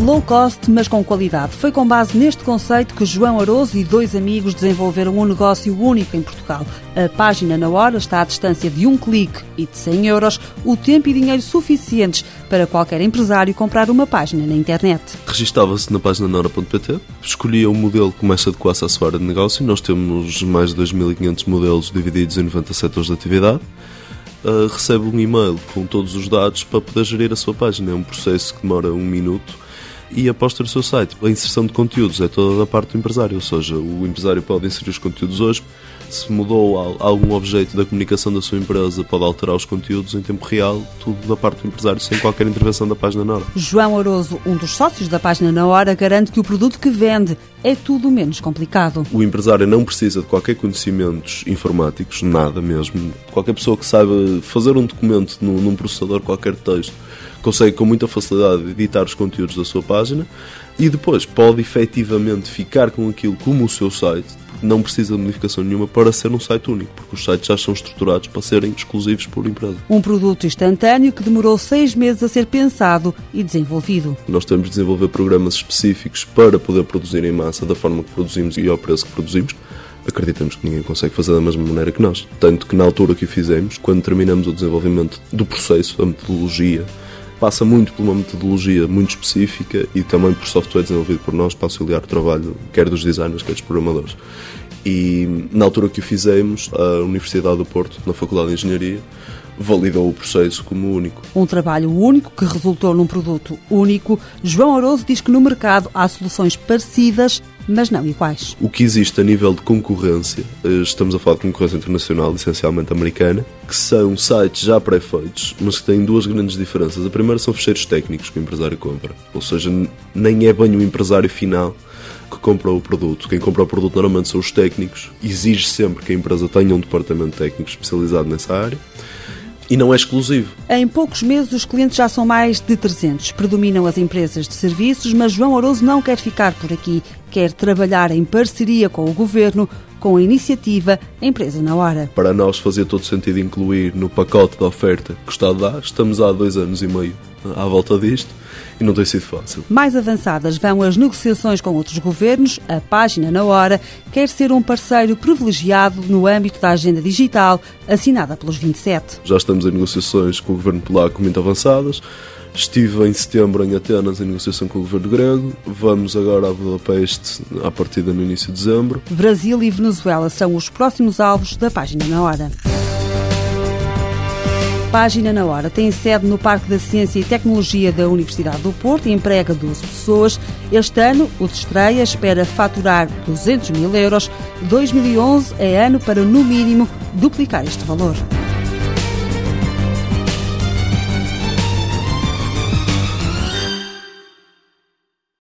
Low cost, mas com qualidade. Foi com base neste conceito que João Aroso e dois amigos desenvolveram um negócio único em Portugal. A página na hora está à distância de um clique e de 100 euros, o tempo e dinheiro suficientes para qualquer empresário comprar uma página na internet. Registava-se na página nora.pt, escolhia o modelo que mais se adequasse à sua área de negócio. Nós temos mais de 2.500 modelos divididos em 90 setores de atividade. Uh, recebe um e-mail com todos os dados para poder gerir a sua página. É um processo que demora um minuto e após ter o seu site. A inserção de conteúdos é toda da parte do empresário, ou seja, o empresário pode inserir os conteúdos hoje, se mudou algum objeto da comunicação da sua empresa, pode alterar os conteúdos em tempo real, tudo da parte do empresário, sem qualquer intervenção da página na hora. João Oroso, um dos sócios da página na hora, garante que o produto que vende é tudo menos complicado. O empresário não precisa de qualquer conhecimentos informáticos, nada mesmo. Qualquer pessoa que saiba fazer um documento num, processador qualquer texto consegue com muita facilidade editar os conteúdos da sua página e depois pode efetivamente ficar com aquilo como o seu site, não precisa de modificação nenhuma para ser um site único, porque os sites já são estruturados para serem exclusivos por empresa. Um produto instantâneo que demorou seis meses a ser pensado e desenvolvido. Nós temos de desenvolver programas específicos para poder produzir em massa da forma que produzimos e ao preço que produzimos acreditamos que ninguém consegue fazer da mesma maneira que nós. Tanto que na altura que o fizemos, quando terminamos o desenvolvimento do processo, a metodologia, passa muito por uma metodologia muito específica e também por software desenvolvido por nós para auxiliar o trabalho, quer dos designers, quer dos programadores. E na altura que o fizemos, a Universidade do Porto, na Faculdade de Engenharia, validou o processo como único. Um trabalho único que resultou num produto único. João Oroso diz que no mercado há soluções parecidas, mas não iguais. O que existe a nível de concorrência, eh, estamos a falar de concorrência internacional, essencialmente americana, que são sites já pré-feitos, mas que têm duas grandes diferenças. A primeira são fecheiros técnicos que o empresário compra, ou seja, nem é bem o empresário final que compra o produto. Quem compra o produto normalmente são os técnicos. Exige sempre que a empresa tenha um departamento técnico especializado nessa área e não é exclusivo. Em poucos meses, os clientes já são mais de 300. Predominam as empresas de serviços, mas João Oroso não quer ficar por aqui. Quer trabalhar em parceria com o governo, com a iniciativa Empresa na Hora. Para nós fazia todo sentido incluir no pacote da oferta que o Estado dá. Estamos há dois anos e meio à volta disto e não tem sido fácil. Mais avançadas vão as negociações com outros governos. A página Na Hora quer ser um parceiro privilegiado no âmbito da agenda digital assinada pelos 27. Já estamos em negociações com o governo polaco muito avançadas. Estive em setembro em Atenas em negociação com o governo grego. Vamos agora a Budapeste a partir no início de dezembro. Brasil e Venezuela são os próximos alvos da página na hora. Página na Hora tem sede no Parque da Ciência e Tecnologia da Universidade do Porto e emprega 12 pessoas. Este ano, o de estreia espera faturar 200 mil euros. 2011 é ano para, no mínimo, duplicar este valor.